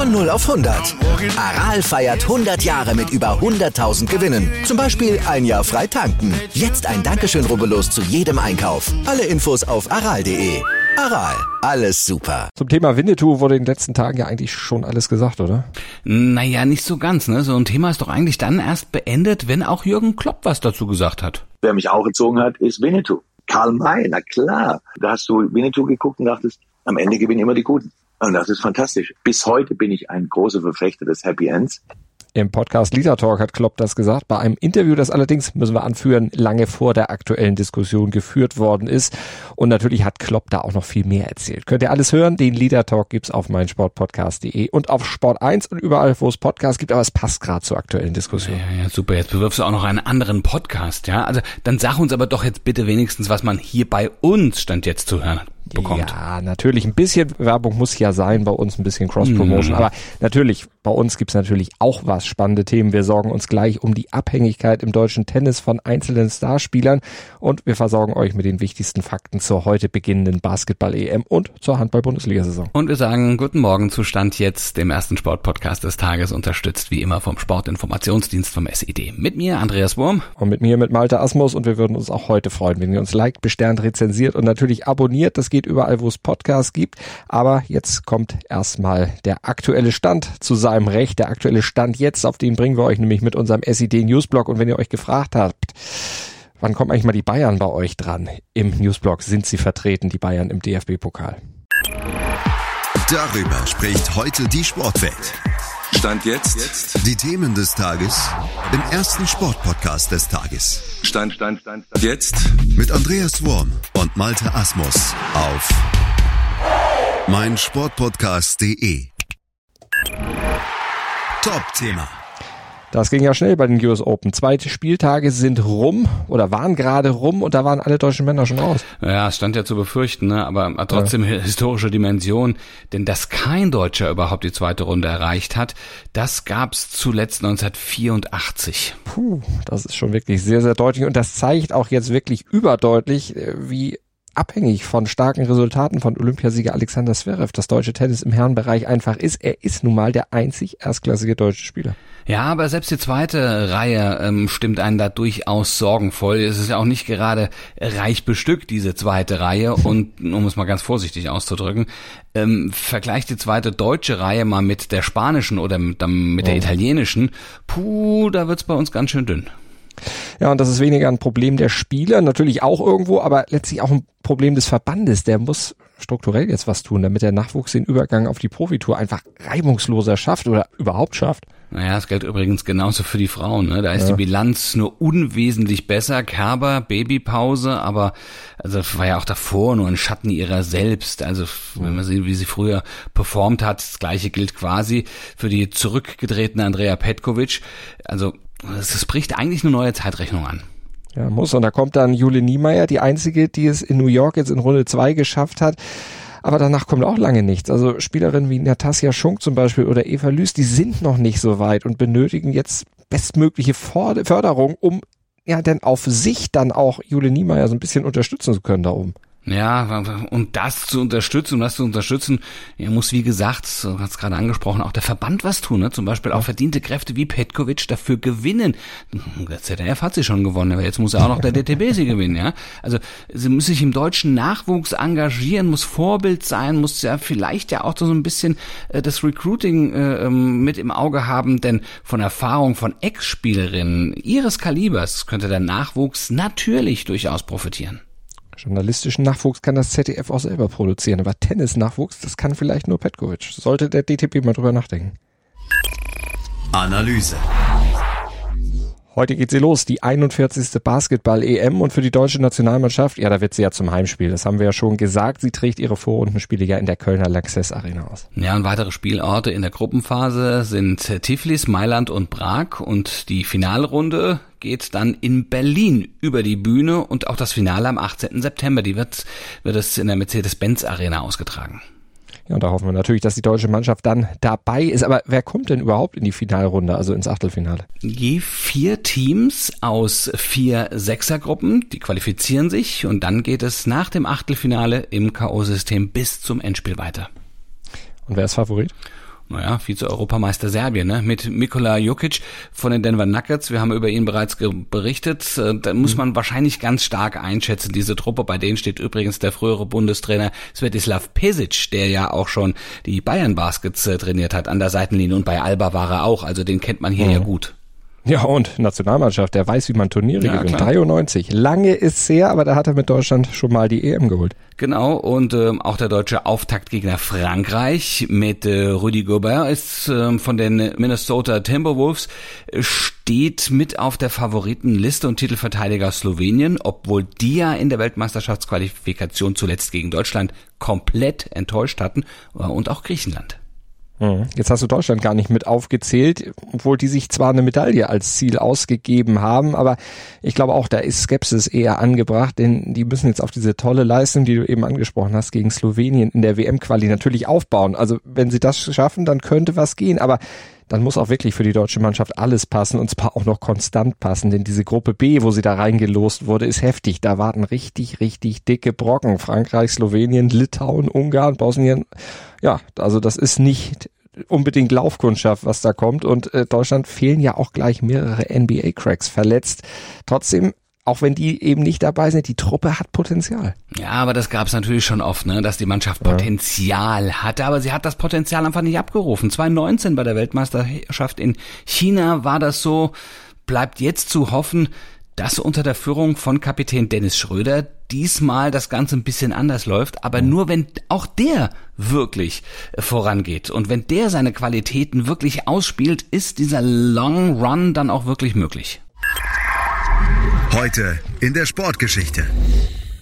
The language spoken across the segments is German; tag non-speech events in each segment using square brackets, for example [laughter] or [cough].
Von 0 auf 100. Aral feiert 100 Jahre mit über 100.000 Gewinnen. Zum Beispiel ein Jahr frei tanken. Jetzt ein Dankeschön, rubbellos zu jedem Einkauf. Alle Infos auf aral.de. Aral, alles super. Zum Thema Winnetou wurde in den letzten Tagen ja eigentlich schon alles gesagt, oder? Naja, nicht so ganz. Ne? So ein Thema ist doch eigentlich dann erst beendet, wenn auch Jürgen Klopp was dazu gesagt hat. Wer mich auch gezogen hat, ist Winnetou. Karl May, na klar. Da hast du Winnetou geguckt und dachtest, am Ende gewinnen immer die Guten. Und das ist fantastisch. Bis heute bin ich ein großer Verfechter des Happy Ends. Im Podcast Lisa Talk hat Klopp das gesagt, bei einem Interview, das allerdings, müssen wir anführen, lange vor der aktuellen Diskussion geführt worden ist. Und natürlich hat Klopp da auch noch viel mehr erzählt. Könnt ihr alles hören? Den Lisa Talk gibt's auf meinsportpodcast.de und auf Sport 1 und überall, wo es Podcasts gibt, aber es passt gerade zur aktuellen Diskussion. Ja, ja, super. Jetzt bewirfst du auch noch einen anderen Podcast, ja? Also dann sag uns aber doch jetzt bitte wenigstens, was man hier bei uns Stand jetzt zu hören hat bekommt. Ja, natürlich. Ein bisschen Werbung muss ja sein, bei uns ein bisschen Cross-Promotion. Mhm. Aber natürlich, bei uns gibt's natürlich auch was spannende Themen. Wir sorgen uns gleich um die Abhängigkeit im deutschen Tennis von einzelnen Starspielern und wir versorgen euch mit den wichtigsten Fakten zur heute beginnenden Basketball-EM und zur Handball-Bundesliga-Saison. Und wir sagen guten Morgen zu Stand jetzt, dem ersten Sportpodcast des Tages, unterstützt wie immer vom Sportinformationsdienst vom SED. Mit mir, Andreas Wurm. Und mit mir, mit Malte Asmus und wir würden uns auch heute freuen, wenn ihr uns liked, besternt, rezensiert und natürlich abonniert. Das geht geht überall, wo es Podcasts gibt. Aber jetzt kommt erstmal der aktuelle Stand zu seinem Recht. Der aktuelle Stand jetzt, auf den bringen wir euch nämlich mit unserem SID Newsblog. Und wenn ihr euch gefragt habt, wann kommen eigentlich mal die Bayern bei euch dran? Im Newsblog sind sie vertreten, die Bayern im DFB-Pokal. Darüber spricht heute die Sportwelt. Stand jetzt. Die Themen des Tages im ersten Sportpodcast des Tages. Stand, Stand, Stand, Stand. Jetzt. Mit Andreas Worm und Malte Asmus auf meinsportpodcast.de. Top-Thema. Das ging ja schnell bei den US Open. Zweite Spieltage sind rum oder waren gerade rum und da waren alle deutschen Männer schon raus. Ja, es stand ja zu befürchten, ne? aber trotzdem ja. historische Dimension. Denn dass kein Deutscher überhaupt die zweite Runde erreicht hat, das gab's zuletzt 1984. Puh, das ist schon wirklich sehr, sehr deutlich und das zeigt auch jetzt wirklich überdeutlich, äh, wie abhängig von starken Resultaten von Olympiasieger Alexander Zverev das deutsche Tennis im Herrenbereich einfach ist. Er ist nun mal der einzig erstklassige deutsche Spieler. Ja, aber selbst die zweite Reihe ähm, stimmt einen da durchaus sorgenvoll. Es ist ja auch nicht gerade reich bestückt, diese zweite Reihe. [laughs] Und um es mal ganz vorsichtig auszudrücken, ähm, vergleicht die zweite deutsche Reihe mal mit der spanischen oder mit, mit der italienischen. Puh, da wird's bei uns ganz schön dünn. Ja, und das ist weniger ein Problem der Spieler, natürlich auch irgendwo, aber letztlich auch ein Problem des Verbandes. Der muss strukturell jetzt was tun, damit der Nachwuchs den Übergang auf die Profitour einfach reibungsloser schafft oder überhaupt schafft. Naja, das gilt übrigens genauso für die Frauen. Ne? Da ist ja. die Bilanz nur unwesentlich besser. Kerber, Babypause, aber also war ja auch davor nur ein Schatten ihrer selbst. Also wenn man sieht, wie sie früher performt hat, das gleiche gilt quasi für die zurückgetretene Andrea Petkovic. Also es bricht eigentlich eine neue Zeitrechnung an. Ja, muss. Und da kommt dann Jule Niemeyer, die einzige, die es in New York jetzt in Runde zwei geschafft hat. Aber danach kommt auch lange nichts. Also Spielerinnen wie Natasja Schunk zum Beispiel oder Eva Lüß, die sind noch nicht so weit und benötigen jetzt bestmögliche Förderung, um ja denn auf sich dann auch Jule Niemeyer so ein bisschen unterstützen zu können da oben. Ja, und das zu unterstützen, um das zu unterstützen, muss wie gesagt, so hat es gerade angesprochen, auch der Verband was tun, ne? zum Beispiel auch verdiente Kräfte wie Petkovic dafür gewinnen. Der ZDF hat sie schon gewonnen, aber jetzt muss ja auch noch der [laughs] DTB sie gewinnen, ja. Also sie muss sich im deutschen Nachwuchs engagieren, muss Vorbild sein, muss ja vielleicht ja auch so ein bisschen äh, das Recruiting äh, ähm, mit im Auge haben, denn von Erfahrung von Ex-Spielerinnen ihres Kalibers könnte der Nachwuchs natürlich durchaus profitieren. Journalistischen Nachwuchs kann das ZDF auch selber produzieren, aber Tennis-Nachwuchs, das kann vielleicht nur Petkovic. Sollte der DTP mal drüber nachdenken. Analyse. Heute geht sie los, die 41. Basketball-EM und für die deutsche Nationalmannschaft, ja, da wird sie ja zum Heimspiel. Das haben wir ja schon gesagt. Sie trägt ihre Vorrundenspiele ja in der Kölner Lanxess Arena aus. Ja, und weitere Spielorte in der Gruppenphase sind Tiflis, Mailand und Prag und die Finalrunde geht dann in Berlin über die Bühne und auch das Finale am 18. September, die wird, wird es in der Mercedes-Benz Arena ausgetragen. Ja, und da hoffen wir natürlich, dass die deutsche Mannschaft dann dabei ist. Aber wer kommt denn überhaupt in die Finalrunde, also ins Achtelfinale? Je vier Teams aus vier Sechsergruppen, die qualifizieren sich und dann geht es nach dem Achtelfinale im K.O.-System bis zum Endspiel weiter. Und wer ist Favorit? Naja, Vize-Europameister Serbien, ne? mit Mikola Jukic von den Denver Nuggets. Wir haben über ihn bereits berichtet. Äh, da muss mhm. man wahrscheinlich ganz stark einschätzen, diese Truppe. Bei denen steht übrigens der frühere Bundestrainer Svetislav Pesic, der ja auch schon die Bayern Baskets äh, trainiert hat an der Seitenlinie und bei Alba war er auch. Also den kennt man hier mhm. ja gut. Ja, und Nationalmannschaft, der weiß, wie man Turniere ja, gewinnt. Klar. 93. Lange ist her, aber da hat er mit Deutschland schon mal die EM geholt. Genau, und ähm, auch der deutsche Auftaktgegner Frankreich mit äh, Rudy Gobert ist ähm, von den Minnesota Timberwolves, steht mit auf der Favoritenliste und Titelverteidiger Slowenien, obwohl die ja in der Weltmeisterschaftsqualifikation zuletzt gegen Deutschland komplett enttäuscht hatten äh, und auch Griechenland. Mhm. Jetzt hast du Deutschland gar nicht mit aufgezählt, obwohl die sich zwar eine Medaille als Ziel ausgegeben haben, aber ich glaube auch, da ist Skepsis eher angebracht, denn die müssen jetzt auf diese tolle Leistung, die du eben angesprochen hast, gegen Slowenien in der WM-Quali natürlich aufbauen. Also wenn sie das schaffen, dann könnte was gehen, aber dann muss auch wirklich für die deutsche Mannschaft alles passen und zwar auch noch konstant passen, denn diese Gruppe B, wo sie da reingelost wurde, ist heftig. Da warten richtig, richtig dicke Brocken. Frankreich, Slowenien, Litauen, Ungarn, Bosnien. Ja, also das ist nicht unbedingt Laufkundschaft, was da kommt. Und äh, Deutschland fehlen ja auch gleich mehrere NBA-Cracks verletzt. Trotzdem auch wenn die eben nicht dabei sind, die Truppe hat Potenzial. Ja, aber das gab es natürlich schon oft, ne, dass die Mannschaft Potenzial ja. hatte, aber sie hat das Potenzial einfach nicht abgerufen. 2019 bei der Weltmeisterschaft in China war das so, bleibt jetzt zu hoffen, dass unter der Führung von Kapitän Dennis Schröder diesmal das Ganze ein bisschen anders läuft, aber nur wenn auch der wirklich vorangeht und wenn der seine Qualitäten wirklich ausspielt, ist dieser Long Run dann auch wirklich möglich. Heute in der Sportgeschichte.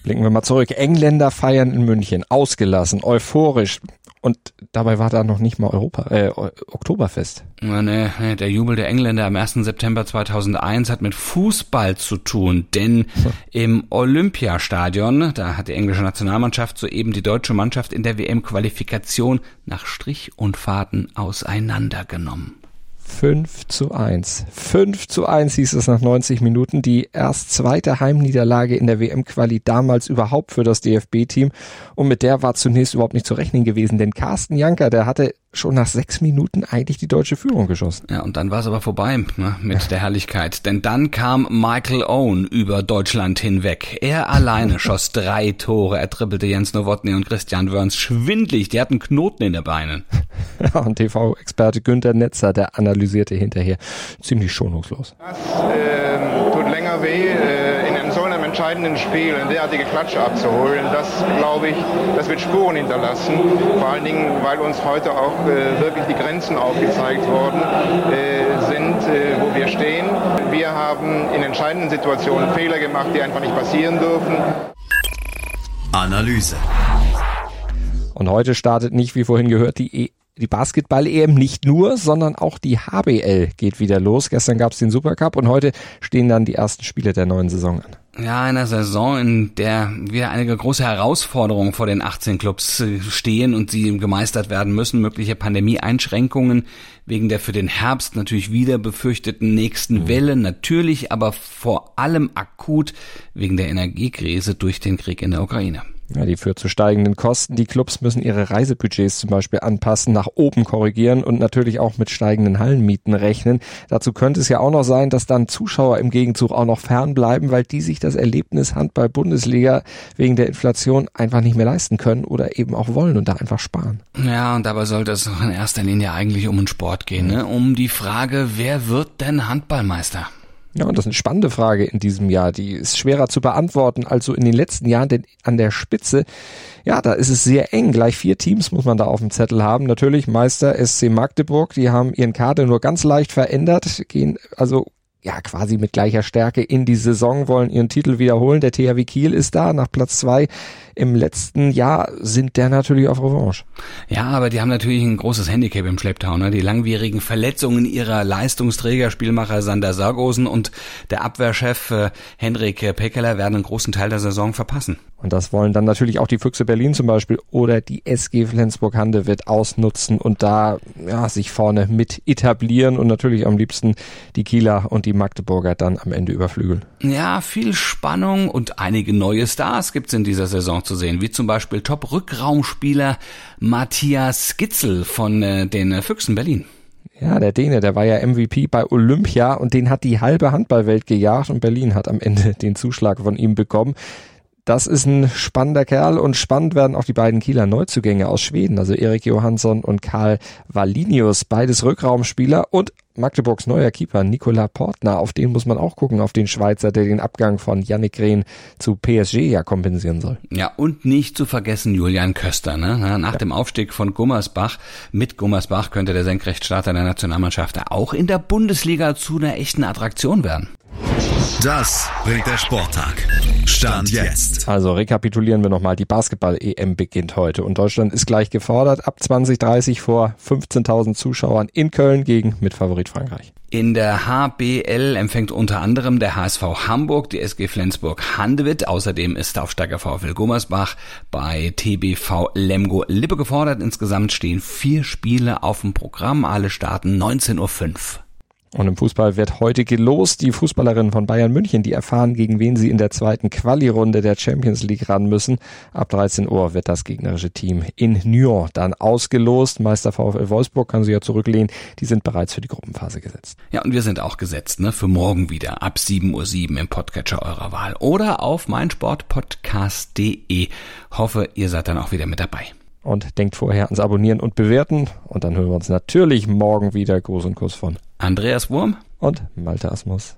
Blicken wir mal zurück. Engländer feiern in München, ausgelassen, euphorisch. Und dabei war da noch nicht mal Europa, äh, Oktoberfest. Nee, nee, der Jubel der Engländer am 1. September 2001 hat mit Fußball zu tun, denn [laughs] im Olympiastadion, da hat die englische Nationalmannschaft soeben die deutsche Mannschaft in der WM-Qualifikation nach Strich und Faden auseinandergenommen. 5 zu 1. 5 zu 1 hieß es nach 90 Minuten. Die erst zweite Heimniederlage in der WM-Quali damals überhaupt für das DFB-Team. Und mit der war zunächst überhaupt nicht zu rechnen gewesen, denn Carsten Janker, der hatte schon nach sechs Minuten eigentlich die deutsche Führung geschossen. Ja, und dann war es aber vorbei ne, mit ja. der Herrlichkeit. Denn dann kam Michael Owen über Deutschland hinweg. Er alleine [laughs] schoss drei Tore. Er trippelte Jens Nowotny und Christian Wörns schwindlig. Die hatten Knoten in den Beinen. Ja, [laughs] und TV-Experte Günther Netzer, der analysierte hinterher ziemlich schonungslos. Das äh, tut länger weh. Äh entscheidenden Spiel eine derartige Klatsche abzuholen, das glaube ich, das wird Spuren hinterlassen. Vor allen Dingen, weil uns heute auch äh, wirklich die Grenzen aufgezeigt worden äh, sind, äh, wo wir stehen. Wir haben in entscheidenden Situationen Fehler gemacht, die einfach nicht passieren dürfen. Analyse. Und heute startet nicht, wie vorhin gehört, die e die Basketball-EM nicht nur, sondern auch die HBL geht wieder los. Gestern gab es den Supercup und heute stehen dann die ersten Spiele der neuen Saison an. Ja, einer Saison, in der wieder einige große Herausforderungen vor den 18 Clubs äh, stehen und sie gemeistert werden müssen. Mögliche Pandemie-Einschränkungen wegen der für den Herbst natürlich wieder befürchteten nächsten mhm. Welle. Natürlich aber vor allem akut wegen der Energiekrise durch den Krieg in der Ukraine. Ja, die führt zu steigenden Kosten. Die Clubs müssen ihre Reisebudgets zum Beispiel anpassen, nach oben korrigieren und natürlich auch mit steigenden Hallenmieten rechnen. Dazu könnte es ja auch noch sein, dass dann Zuschauer im Gegenzug auch noch fernbleiben, weil die sich das Erlebnis Handball-Bundesliga wegen der Inflation einfach nicht mehr leisten können oder eben auch wollen und da einfach sparen. Ja, und dabei sollte es in erster Linie eigentlich um den Sport gehen, ne? um die Frage, wer wird denn Handballmeister? Ja, und das ist eine spannende Frage in diesem Jahr. Die ist schwerer zu beantworten als so in den letzten Jahren, denn an der Spitze, ja, da ist es sehr eng. Gleich vier Teams muss man da auf dem Zettel haben. Natürlich Meister SC Magdeburg, die haben ihren Kader nur ganz leicht verändert, gehen also ja quasi mit gleicher Stärke in die Saison, wollen ihren Titel wiederholen. Der THW Kiel ist da nach Platz zwei. Im letzten Jahr sind der natürlich auf Revanche. Ja, aber die haben natürlich ein großes Handicap im Schlepptau. Ne? Die langwierigen Verletzungen ihrer Leistungsträger, Spielmacher Sander Sargosen und der Abwehrchef äh, Henrik Peckeler werden einen großen Teil der Saison verpassen. Und das wollen dann natürlich auch die Füchse Berlin zum Beispiel oder die SG Flensburg-Handewitt ausnutzen und da ja, sich vorne mit etablieren und natürlich am liebsten die Kieler und die Magdeburger dann am Ende überflügeln. Ja, viel Spannung und einige neue Stars gibt's in dieser Saison zu sehen, wie zum Beispiel Top-Rückraumspieler Matthias Skitzel von äh, den Füchsen Berlin. Ja, der Däne, der war ja MVP bei Olympia und den hat die halbe Handballwelt gejagt und Berlin hat am Ende den Zuschlag von ihm bekommen. Das ist ein spannender Kerl und spannend werden auch die beiden Kieler Neuzugänge aus Schweden, also Erik Johansson und Karl Valinius, beides Rückraumspieler und Magdeburgs neuer Keeper Nikola Portner, auf den muss man auch gucken, auf den Schweizer, der den Abgang von Yannick Rehn zu PSG ja kompensieren soll. Ja, und nicht zu vergessen Julian Köster. Ne? Nach ja. dem Aufstieg von Gummersbach, mit Gummersbach könnte der Senkrechtstarter der Nationalmannschaft auch in der Bundesliga zu einer echten Attraktion werden. Das bringt der Sporttag. Stand jetzt. Also rekapitulieren wir nochmal. Die Basketball-EM beginnt heute und Deutschland ist gleich gefordert. Ab 2030 vor 15.000 Zuschauern in Köln gegen Mitfavorit Frankreich. In der HBL empfängt unter anderem der HSV Hamburg die SG Flensburg Handewitt. Außerdem ist Aufsteiger VfL Gummersbach bei TBV Lemgo Lippe gefordert. Insgesamt stehen vier Spiele auf dem Programm. Alle starten 19.05 Uhr. Und im Fußball wird heute gelost. Die Fußballerinnen von Bayern München, die erfahren, gegen wen sie in der zweiten Quali-Runde der Champions League ran müssen. Ab 13 Uhr wird das gegnerische Team in Nyon dann ausgelost. Meister VfL Wolfsburg kann sich ja zurücklehnen. Die sind bereits für die Gruppenphase gesetzt. Ja, und wir sind auch gesetzt, ne? Für morgen wieder ab 7.07 Uhr im Podcatcher eurer Wahl oder auf meinsportpodcast.de. Hoffe, ihr seid dann auch wieder mit dabei und denkt vorher ans Abonnieren und Bewerten. Und dann hören wir uns natürlich morgen wieder. Gruß und Kuss von Andreas Wurm und Malte Asmus.